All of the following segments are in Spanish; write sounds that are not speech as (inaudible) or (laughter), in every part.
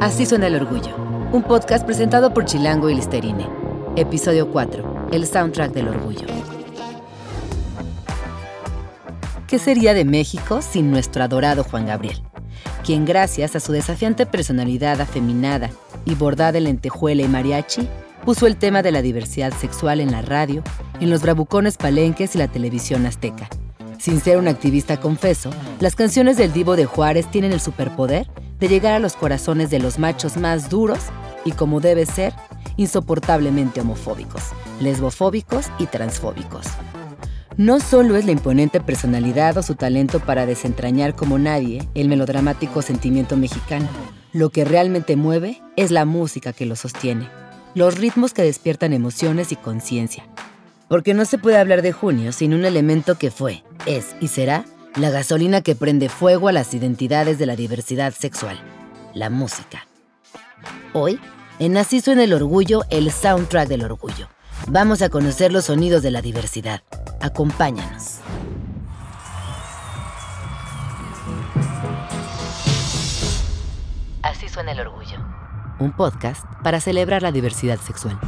Así suena el orgullo. Un podcast presentado por Chilango y Listerine. Episodio 4. El soundtrack del orgullo. ¿Qué sería de México sin nuestro adorado Juan Gabriel? Quien gracias a su desafiante personalidad afeminada y bordada en lentejuela y mariachi, puso el tema de la diversidad sexual en la radio, en los bravucones palenques y la televisión azteca. Sin ser un activista confeso, las canciones del divo de Juárez tienen el superpoder de llegar a los corazones de los machos más duros y, como debe ser, insoportablemente homofóbicos, lesbofóbicos y transfóbicos. No solo es la imponente personalidad o su talento para desentrañar como nadie el melodramático sentimiento mexicano, lo que realmente mueve es la música que lo sostiene, los ritmos que despiertan emociones y conciencia. Porque no se puede hablar de junio sin un elemento que fue, es y será la gasolina que prende fuego a las identidades de la diversidad sexual, la música. Hoy, en Así en el orgullo, el soundtrack del orgullo. Vamos a conocer los sonidos de la diversidad. Acompáñanos. Así suena el orgullo. Un podcast para celebrar la diversidad sexual.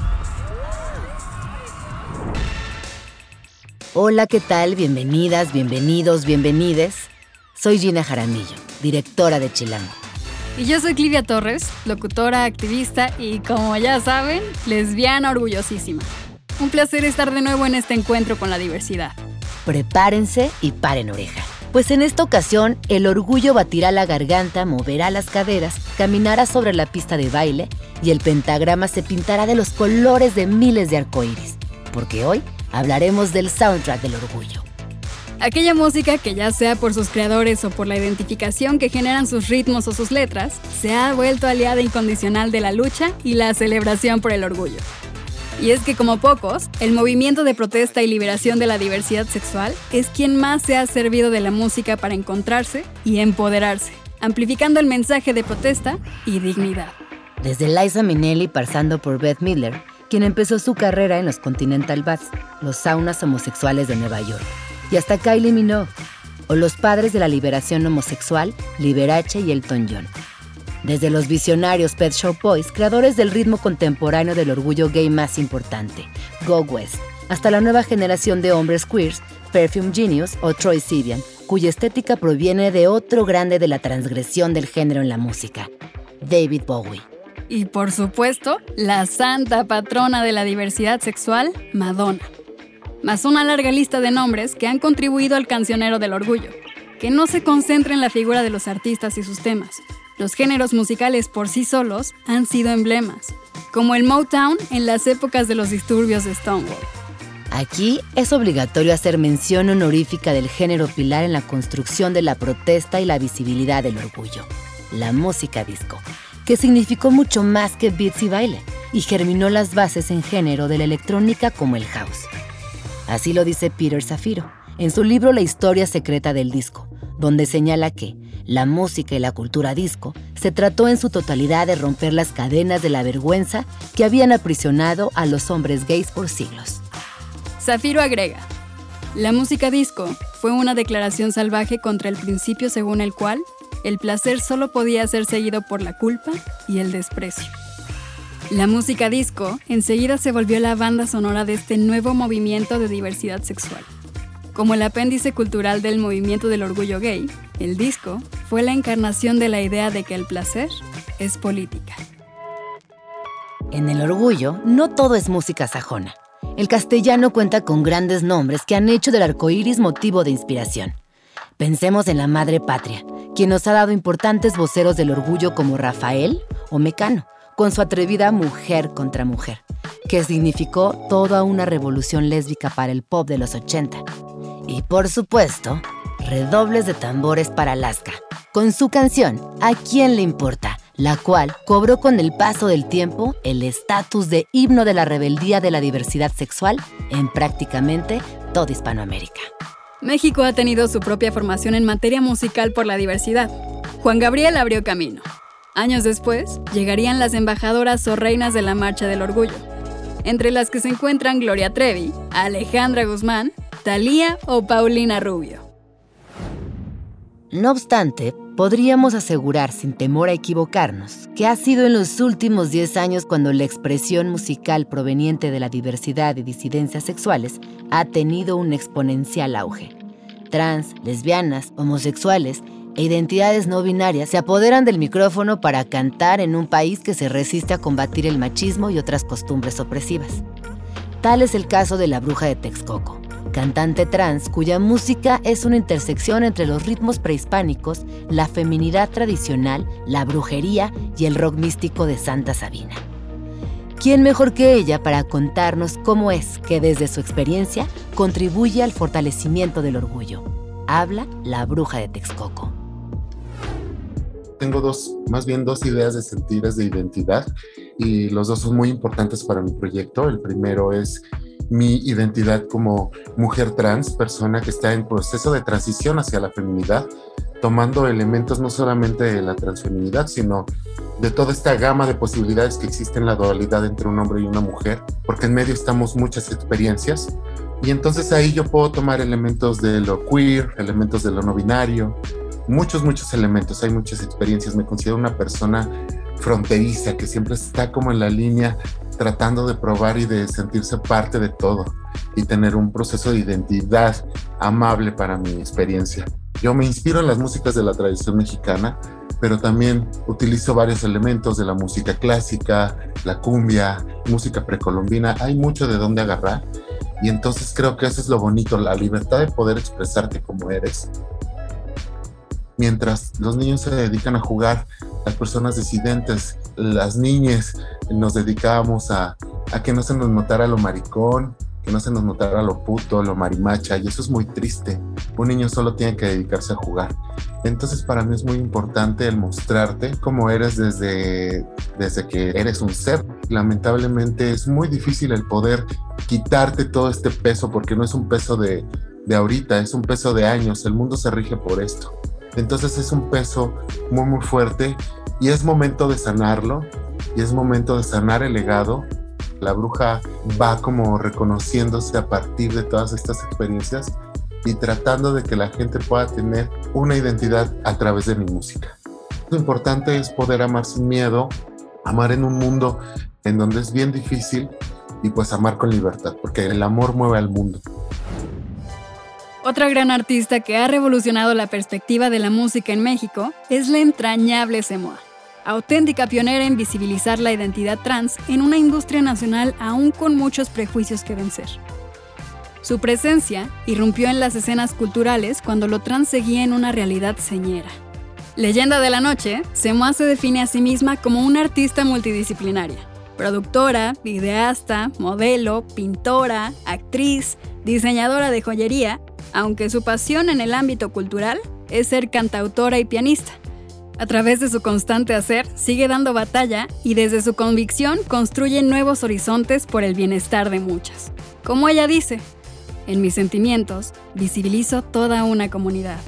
Hola, ¿qué tal? Bienvenidas, bienvenidos, bienvenides. Soy Gina Jaramillo, directora de Chilango. Y yo soy Clivia Torres, locutora, activista y, como ya saben, lesbiana orgullosísima. Un placer estar de nuevo en este encuentro con la diversidad. Prepárense y paren oreja. Pues en esta ocasión, el orgullo batirá la garganta, moverá las caderas, caminará sobre la pista de baile y el pentagrama se pintará de los colores de miles de arcoíris. Porque hoy hablaremos del soundtrack del orgullo. Aquella música que ya sea por sus creadores o por la identificación que generan sus ritmos o sus letras, se ha vuelto aliada incondicional de la lucha y la celebración por el orgullo. Y es que como pocos, el movimiento de protesta y liberación de la diversidad sexual es quien más se ha servido de la música para encontrarse y empoderarse, amplificando el mensaje de protesta y dignidad. Desde Liza Minnelli pasando por Beth Midler, quien empezó su carrera en los Continental Baths, los saunas homosexuales de Nueva York, y hasta Kylie Minogue, o los padres de la liberación homosexual, Liberace y Elton John. Desde los visionarios Pet Shop Boys, creadores del ritmo contemporáneo del orgullo gay más importante, Go West, hasta la nueva generación de hombres queers, Perfume Genius o Troy Sivian, cuya estética proviene de otro grande de la transgresión del género en la música, David Bowie y por supuesto, la santa patrona de la diversidad sexual, Madonna. Más una larga lista de nombres que han contribuido al cancionero del orgullo, que no se concentra en la figura de los artistas y sus temas. Los géneros musicales por sí solos han sido emblemas, como el Motown en las épocas de los disturbios de Stonewall. Aquí es obligatorio hacer mención honorífica del género pilar en la construcción de la protesta y la visibilidad del orgullo, la música disco que significó mucho más que beats y baile, y germinó las bases en género de la electrónica como el house. Así lo dice Peter Zafiro en su libro La historia secreta del disco, donde señala que la música y la cultura disco se trató en su totalidad de romper las cadenas de la vergüenza que habían aprisionado a los hombres gays por siglos. Zafiro agrega, la música disco fue una declaración salvaje contra el principio según el cual el placer solo podía ser seguido por la culpa y el desprecio. La música disco enseguida se volvió la banda sonora de este nuevo movimiento de diversidad sexual. Como el apéndice cultural del movimiento del orgullo gay, el disco fue la encarnación de la idea de que el placer es política. En el orgullo, no todo es música sajona. El castellano cuenta con grandes nombres que han hecho del arco iris motivo de inspiración. Pensemos en la madre patria, quien nos ha dado importantes voceros del orgullo como Rafael o Mecano, con su atrevida Mujer contra Mujer, que significó toda una revolución lésbica para el pop de los 80. Y por supuesto, redobles de tambores para Alaska, con su canción ¿A quién le importa? la cual cobró con el paso del tiempo el estatus de himno de la rebeldía de la diversidad sexual en prácticamente toda Hispanoamérica. México ha tenido su propia formación en materia musical por la diversidad. Juan Gabriel abrió camino. Años después, llegarían las embajadoras o reinas de la Marcha del Orgullo, entre las que se encuentran Gloria Trevi, Alejandra Guzmán, Thalía o Paulina Rubio. No obstante, podríamos asegurar sin temor a equivocarnos que ha sido en los últimos 10 años cuando la expresión musical proveniente de la diversidad y disidencias sexuales ha tenido un exponencial auge. Trans, lesbianas, homosexuales e identidades no binarias se apoderan del micrófono para cantar en un país que se resiste a combatir el machismo y otras costumbres opresivas. Tal es el caso de la bruja de Texcoco, cantante trans cuya música es una intersección entre los ritmos prehispánicos, la feminidad tradicional, la brujería y el rock místico de Santa Sabina. ¿Quién mejor que ella para contarnos cómo es que desde su experiencia contribuye al fortalecimiento del orgullo? Habla la bruja de Texcoco. Tengo dos, más bien dos ideas de sentidas de identidad y los dos son muy importantes para mi proyecto. El primero es mi identidad como mujer trans, persona que está en proceso de transición hacia la feminidad, tomando elementos no solamente de la transfeminidad, sino de toda esta gama de posibilidades que existe en la dualidad entre un hombre y una mujer, porque en medio estamos muchas experiencias. Y entonces ahí yo puedo tomar elementos de lo queer, elementos de lo no binario, muchos, muchos elementos, hay muchas experiencias. Me considero una persona fronteriza que siempre está como en la línea tratando de probar y de sentirse parte de todo y tener un proceso de identidad amable para mi experiencia. Yo me inspiro en las músicas de la tradición mexicana, pero también utilizo varios elementos de la música clásica, la cumbia, música precolombina. Hay mucho de dónde agarrar y entonces creo que eso es lo bonito, la libertad de poder expresarte como eres. Mientras los niños se dedican a jugar, las personas disidentes, las niñas, nos dedicábamos a, a que no se nos notara lo maricón, que no se nos notara lo puto, lo marimacha, y eso es muy triste. Un niño solo tiene que dedicarse a jugar. Entonces para mí es muy importante el mostrarte cómo eres desde, desde que eres un ser. Lamentablemente es muy difícil el poder quitarte todo este peso porque no es un peso de, de ahorita, es un peso de años. El mundo se rige por esto. Entonces es un peso muy muy fuerte y es momento de sanarlo y es momento de sanar el legado. La bruja va como reconociéndose a partir de todas estas experiencias y tratando de que la gente pueda tener una identidad a través de mi música. Lo importante es poder amar sin miedo, amar en un mundo en donde es bien difícil y pues amar con libertad, porque el amor mueve al mundo. Otra gran artista que ha revolucionado la perspectiva de la música en México es la entrañable Semoa auténtica pionera en visibilizar la identidad trans en una industria nacional aún con muchos prejuicios que vencer. Su presencia irrumpió en las escenas culturales cuando lo trans seguía en una realidad señera. Leyenda de la noche, Semoa se define a sí misma como una artista multidisciplinaria. Productora, videasta, modelo, pintora, actriz, diseñadora de joyería, aunque su pasión en el ámbito cultural es ser cantautora y pianista. A través de su constante hacer, sigue dando batalla y desde su convicción construye nuevos horizontes por el bienestar de muchas. Como ella dice, en mis sentimientos visibilizo toda una comunidad.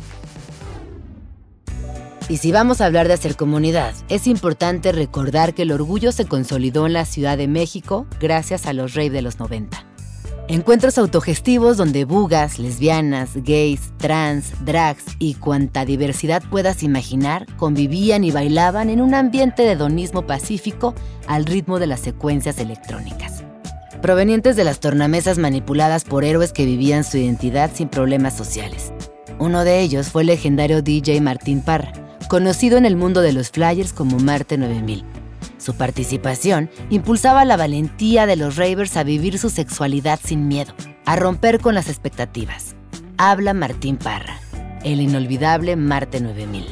Y si vamos a hablar de hacer comunidad, es importante recordar que el orgullo se consolidó en la Ciudad de México gracias a los reyes de los 90. Encuentros autogestivos donde bugas, lesbianas, gays, trans, drags y cuanta diversidad puedas imaginar convivían y bailaban en un ambiente de hedonismo pacífico al ritmo de las secuencias electrónicas. Provenientes de las tornamesas manipuladas por héroes que vivían su identidad sin problemas sociales. Uno de ellos fue el legendario DJ Martín Parra, conocido en el mundo de los flyers como Marte 9000 su participación impulsaba la valentía de los ravers a vivir su sexualidad sin miedo, a romper con las expectativas. Habla Martín Parra, el inolvidable Marte 9000.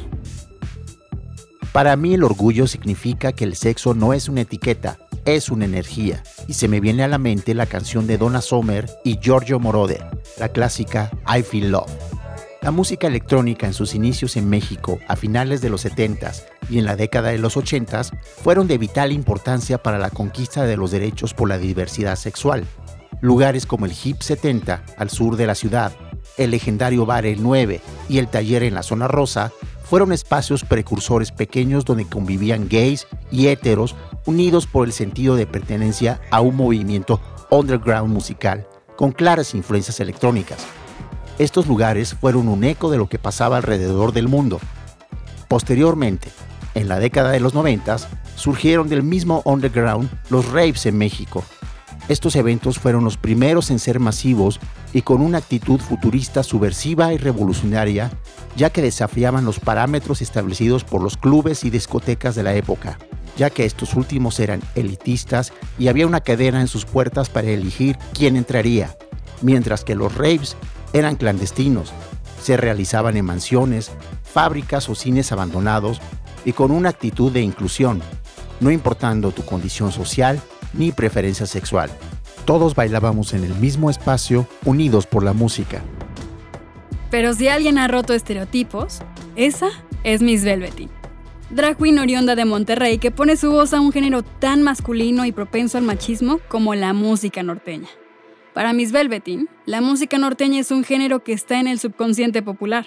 Para mí el orgullo significa que el sexo no es una etiqueta, es una energía. Y se me viene a la mente la canción de Donna Summer y Giorgio Moroder, la clásica I Feel Love. La música electrónica en sus inicios en México a finales de los 70s y en la década de los 80s fueron de vital importancia para la conquista de los derechos por la diversidad sexual. Lugares como el HIP 70 al sur de la ciudad, el legendario bar El 9 y el taller en la zona rosa fueron espacios precursores pequeños donde convivían gays y héteros unidos por el sentido de pertenencia a un movimiento underground musical con claras influencias electrónicas estos lugares fueron un eco de lo que pasaba alrededor del mundo. Posteriormente, en la década de los 90, surgieron del mismo underground los raves en México. Estos eventos fueron los primeros en ser masivos y con una actitud futurista subversiva y revolucionaria, ya que desafiaban los parámetros establecidos por los clubes y discotecas de la época, ya que estos últimos eran elitistas y había una cadena en sus puertas para elegir quién entraría, mientras que los raves eran clandestinos, se realizaban en mansiones, fábricas o cines abandonados y con una actitud de inclusión, no importando tu condición social ni preferencia sexual. Todos bailábamos en el mismo espacio, unidos por la música. Pero si alguien ha roto estereotipos, esa es Miss Velvety. Drag queen oriunda de Monterrey que pone su voz a un género tan masculino y propenso al machismo como la música norteña. Para Miss Velvetin, la música norteña es un género que está en el subconsciente popular.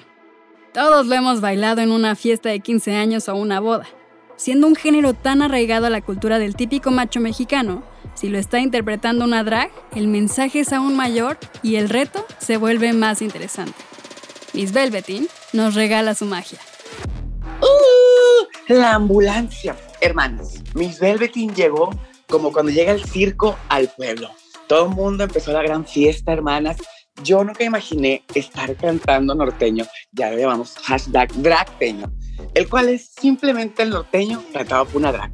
Todos lo hemos bailado en una fiesta de 15 años o una boda. Siendo un género tan arraigado a la cultura del típico macho mexicano, si lo está interpretando una drag, el mensaje es aún mayor y el reto se vuelve más interesante. Miss Velvetin nos regala su magia. ¡Uh! La ambulancia. Hermanos, Miss Velvetin llegó como cuando llega el circo al pueblo. Todo el mundo empezó la gran fiesta, hermanas. Yo nunca imaginé estar cantando norteño, ya le llamamos hashtag dragteño, el cual es simplemente el norteño tratado por una drag.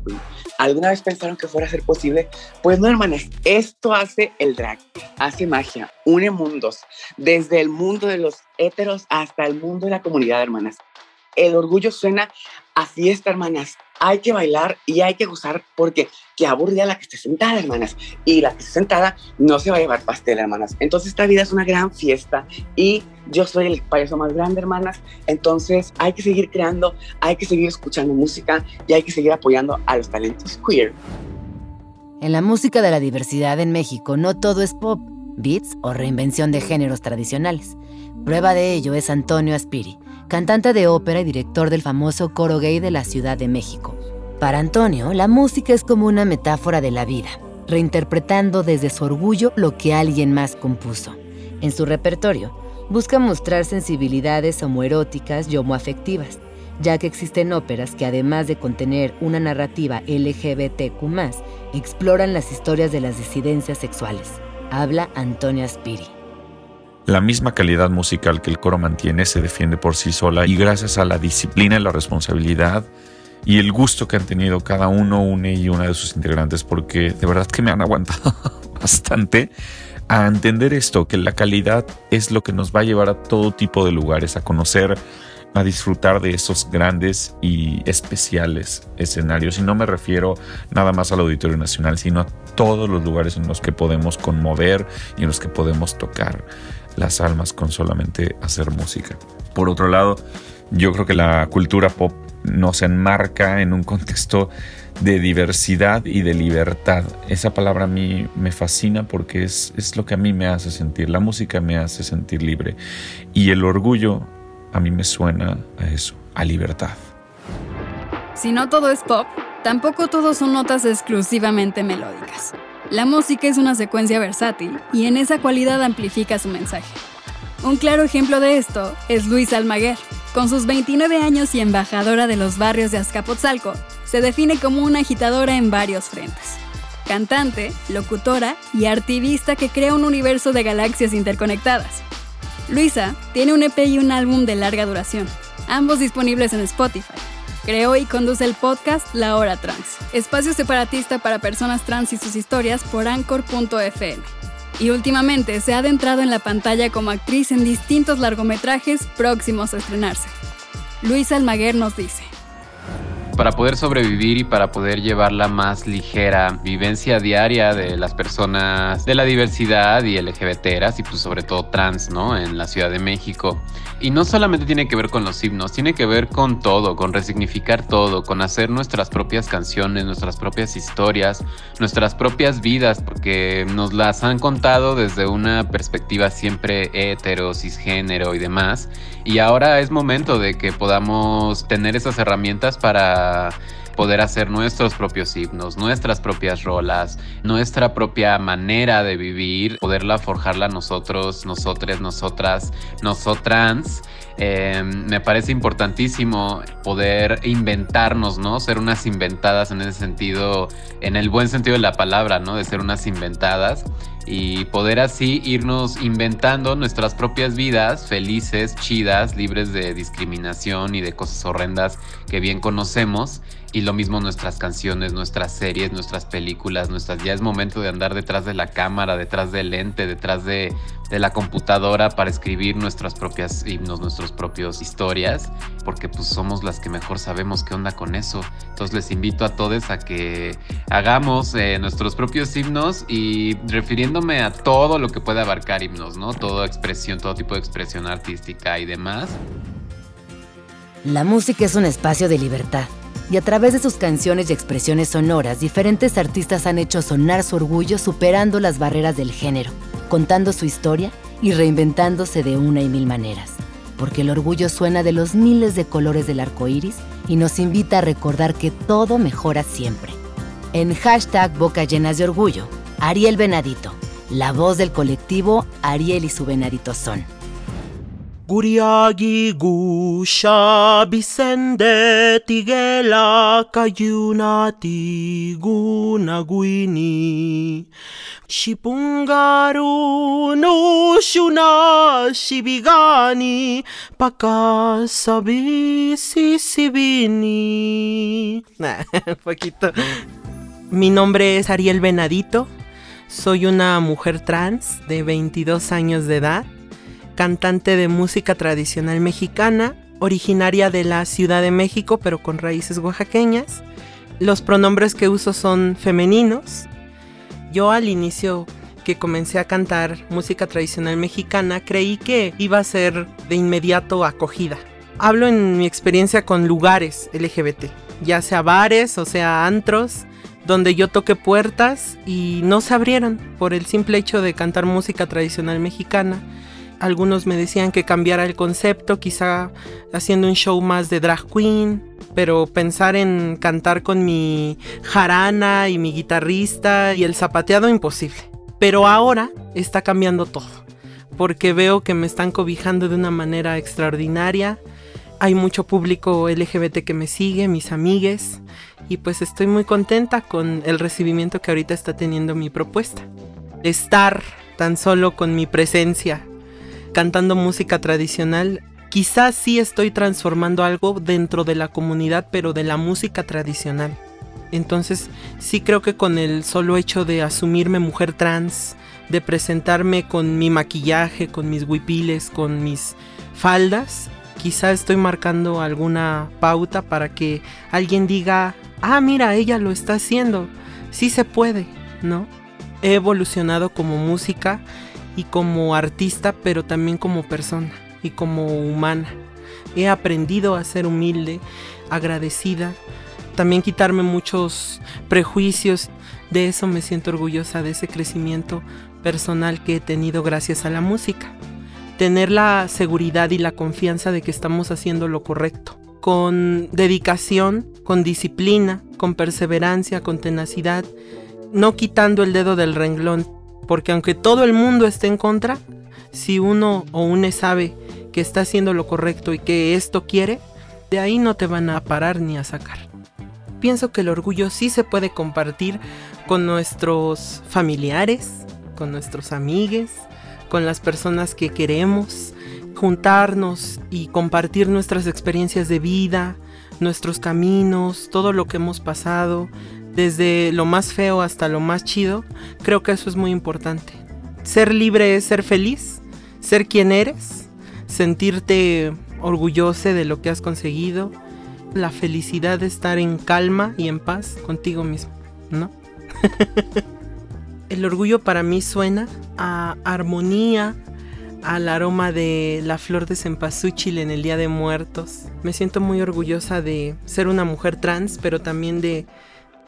¿Alguna vez pensaron que fuera a ser posible? Pues no, hermanas, esto hace el drag, hace magia, une mundos, desde el mundo de los héteros hasta el mundo de la comunidad, hermanas. El orgullo suena a fiesta, hermanas, hay que bailar y hay que gozar porque qué aburrida la que esté sentada, hermanas. Y la que esté sentada no se va a llevar pastel, hermanas. Entonces esta vida es una gran fiesta y yo soy el payaso más grande, hermanas. Entonces hay que seguir creando, hay que seguir escuchando música y hay que seguir apoyando a los talentos queer. En la música de la diversidad en México no todo es pop, beats o reinvención de géneros tradicionales. Prueba de ello es Antonio Aspiri cantante de ópera y director del famoso coro gay de la Ciudad de México. Para Antonio, la música es como una metáfora de la vida, reinterpretando desde su orgullo lo que alguien más compuso. En su repertorio, busca mostrar sensibilidades homoeróticas y homoafectivas, ya que existen óperas que además de contener una narrativa LGBTQ+, exploran las historias de las disidencias sexuales. Habla Antonio Aspiri. La misma calidad musical que el coro mantiene se defiende por sí sola y gracias a la disciplina y la responsabilidad y el gusto que han tenido cada uno, una y una de sus integrantes, porque de verdad que me han aguantado (laughs) bastante a entender esto, que la calidad es lo que nos va a llevar a todo tipo de lugares, a conocer, a disfrutar de esos grandes y especiales escenarios. Y no me refiero nada más al Auditorio Nacional, sino a todos los lugares en los que podemos conmover y en los que podemos tocar las almas con solamente hacer música. Por otro lado, yo creo que la cultura pop nos enmarca en un contexto de diversidad y de libertad. Esa palabra a mí me fascina porque es, es lo que a mí me hace sentir. La música me hace sentir libre. Y el orgullo a mí me suena a eso, a libertad. Si no todo es pop, tampoco todo son notas exclusivamente melódicas. La música es una secuencia versátil y en esa cualidad amplifica su mensaje. Un claro ejemplo de esto es Luis Almaguer. Con sus 29 años y embajadora de los barrios de Azcapotzalco, se define como una agitadora en varios frentes. Cantante, locutora y artivista que crea un universo de galaxias interconectadas. Luisa tiene un EP y un álbum de larga duración, ambos disponibles en Spotify, Creó y conduce el podcast La Hora Trans, espacio separatista para personas trans y sus historias por anchor.fm. Y últimamente se ha adentrado en la pantalla como actriz en distintos largometrajes próximos a estrenarse. Luis Almaguer nos dice para poder sobrevivir y para poder llevar la más ligera vivencia diaria de las personas de la diversidad y LGBTeras y pues sobre todo trans, ¿no? En la Ciudad de México. Y no solamente tiene que ver con los himnos, tiene que ver con todo, con resignificar todo, con hacer nuestras propias canciones, nuestras propias historias, nuestras propias vidas, porque nos las han contado desde una perspectiva siempre hetero, cisgénero y demás. Y ahora es momento de que podamos tener esas herramientas para poder hacer nuestros propios himnos, nuestras propias rolas, nuestra propia manera de vivir, poderla forjarla nosotros, nosotres, nosotras, nosotrans. Eh, me parece importantísimo poder inventarnos, ¿no? Ser unas inventadas en ese sentido, en el buen sentido de la palabra, ¿no? De ser unas inventadas y poder así irnos inventando nuestras propias vidas felices, chidas, libres de discriminación y de cosas horrendas que bien conocemos y lo mismo nuestras canciones, nuestras series, nuestras películas, nuestras... Ya es momento de andar detrás de la cámara, detrás del lente, detrás de, de la computadora para escribir nuestras propias himnos, nuestras propias historias, porque pues somos las que mejor sabemos qué onda con eso. Entonces les invito a todos a que hagamos eh, nuestros propios himnos y refiriéndome a todo lo que puede abarcar himnos, ¿no? Toda expresión, todo tipo de expresión artística y demás. La música es un espacio de libertad y a través de sus canciones y expresiones sonoras, diferentes artistas han hecho sonar su orgullo superando las barreras del género, contando su historia y reinventándose de una y mil maneras. Porque el orgullo suena de los miles de colores del arco iris y nos invita a recordar que todo mejora siempre. En hashtag Boca Llenas de Orgullo, Ariel Venadito, la voz del colectivo Ariel y su Venadito son. Guriagi gusha bisende tigela kayuna tiguna guini. Shipungaru no shuna shibigani pakasabi sisibini. Un (laughs) poquito. Mi nombre es Ariel Venadito. Soy una mujer trans de 22 años de edad cantante de música tradicional mexicana, originaria de la Ciudad de México pero con raíces oaxaqueñas. Los pronombres que uso son femeninos. Yo al inicio que comencé a cantar música tradicional mexicana creí que iba a ser de inmediato acogida. Hablo en mi experiencia con lugares LGBT, ya sea bares o sea antros, donde yo toqué puertas y no se abrieron por el simple hecho de cantar música tradicional mexicana algunos me decían que cambiara el concepto, quizá haciendo un show más de drag queen, pero pensar en cantar con mi jarana y mi guitarrista y el zapateado imposible. Pero ahora está cambiando todo, porque veo que me están cobijando de una manera extraordinaria. Hay mucho público LGBT que me sigue, mis amigues, y pues estoy muy contenta con el recibimiento que ahorita está teniendo mi propuesta. Estar tan solo con mi presencia cantando música tradicional, quizás sí estoy transformando algo dentro de la comunidad, pero de la música tradicional. Entonces sí creo que con el solo hecho de asumirme mujer trans, de presentarme con mi maquillaje, con mis huipiles, con mis faldas, quizá estoy marcando alguna pauta para que alguien diga, ah, mira, ella lo está haciendo, sí se puede, ¿no? He evolucionado como música y como artista, pero también como persona y como humana. He aprendido a ser humilde, agradecida, también quitarme muchos prejuicios. De eso me siento orgullosa, de ese crecimiento personal que he tenido gracias a la música. Tener la seguridad y la confianza de que estamos haciendo lo correcto, con dedicación, con disciplina, con perseverancia, con tenacidad, no quitando el dedo del renglón, porque aunque todo el mundo esté en contra, si uno o une sabe que está haciendo lo correcto y que esto quiere, de ahí no te van a parar ni a sacar. Pienso que el orgullo sí se puede compartir con nuestros familiares, con nuestros amigos, con las personas que queremos, juntarnos y compartir nuestras experiencias de vida, nuestros caminos, todo lo que hemos pasado, desde lo más feo hasta lo más chido, creo que eso es muy importante. Ser libre es ser feliz, ser quien eres, sentirte orgulloso de lo que has conseguido, la felicidad de estar en calma y en paz contigo mismo, ¿no? (laughs) El orgullo para mí suena a armonía, al aroma de la flor de cempasúchil en el Día de Muertos. Me siento muy orgullosa de ser una mujer trans, pero también de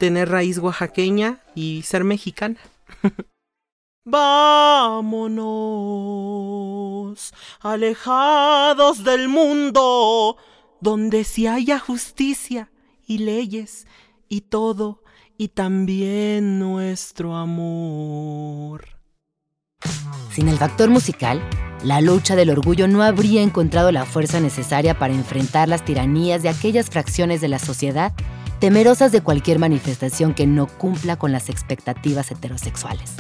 tener raíz oaxaqueña y ser mexicana. (laughs) Vámonos, alejados del mundo, donde si haya justicia y leyes y todo, y también nuestro amor. Sin el factor musical, la lucha del orgullo no habría encontrado la fuerza necesaria para enfrentar las tiranías de aquellas fracciones de la sociedad temerosas de cualquier manifestación que no cumpla con las expectativas heterosexuales.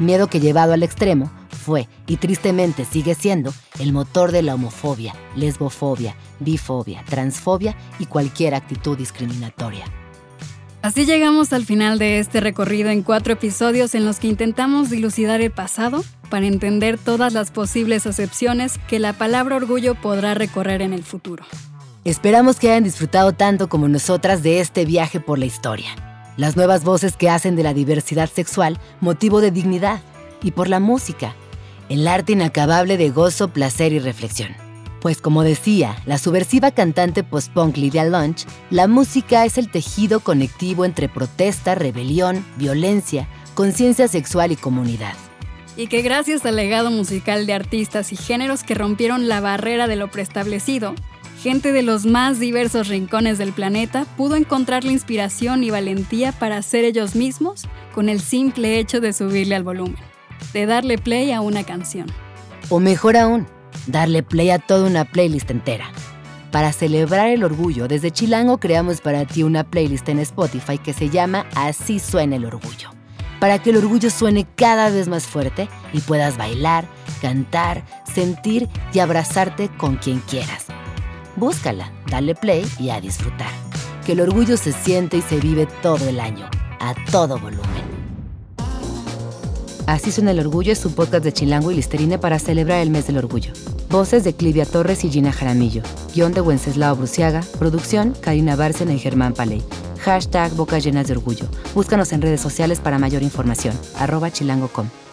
Miedo que llevado al extremo fue, y tristemente sigue siendo, el motor de la homofobia, lesbofobia, bifobia, transfobia y cualquier actitud discriminatoria. Así llegamos al final de este recorrido en cuatro episodios en los que intentamos dilucidar el pasado para entender todas las posibles acepciones que la palabra orgullo podrá recorrer en el futuro. Esperamos que hayan disfrutado tanto como nosotras de este viaje por la historia. Las nuevas voces que hacen de la diversidad sexual motivo de dignidad y por la música, el arte inacabable de gozo, placer y reflexión. Pues como decía la subversiva cantante post-punk Lydia Lunch, la música es el tejido conectivo entre protesta, rebelión, violencia, conciencia sexual y comunidad. Y que gracias al legado musical de artistas y géneros que rompieron la barrera de lo preestablecido, gente de los más diversos rincones del planeta pudo encontrar la inspiración y valentía para ser ellos mismos con el simple hecho de subirle al volumen, de darle play a una canción. O mejor aún, darle play a toda una playlist entera. Para celebrar el orgullo, desde Chilango creamos para ti una playlist en Spotify que se llama Así suena el orgullo. Para que el orgullo suene cada vez más fuerte y puedas bailar, cantar, sentir y abrazarte con quien quieras. Búscala, dale play y a disfrutar. Que el orgullo se siente y se vive todo el año, a todo volumen. Así suena el orgullo es un podcast de Chilango y Listerine para celebrar el mes del orgullo. Voces de Clivia Torres y Gina Jaramillo. Guión de Wenceslao Bruciaga. Producción Karina Bárcena y Germán Paley. Hashtag Bocas Llenas de Orgullo. Búscanos en redes sociales para mayor información. Arroba chilango.com.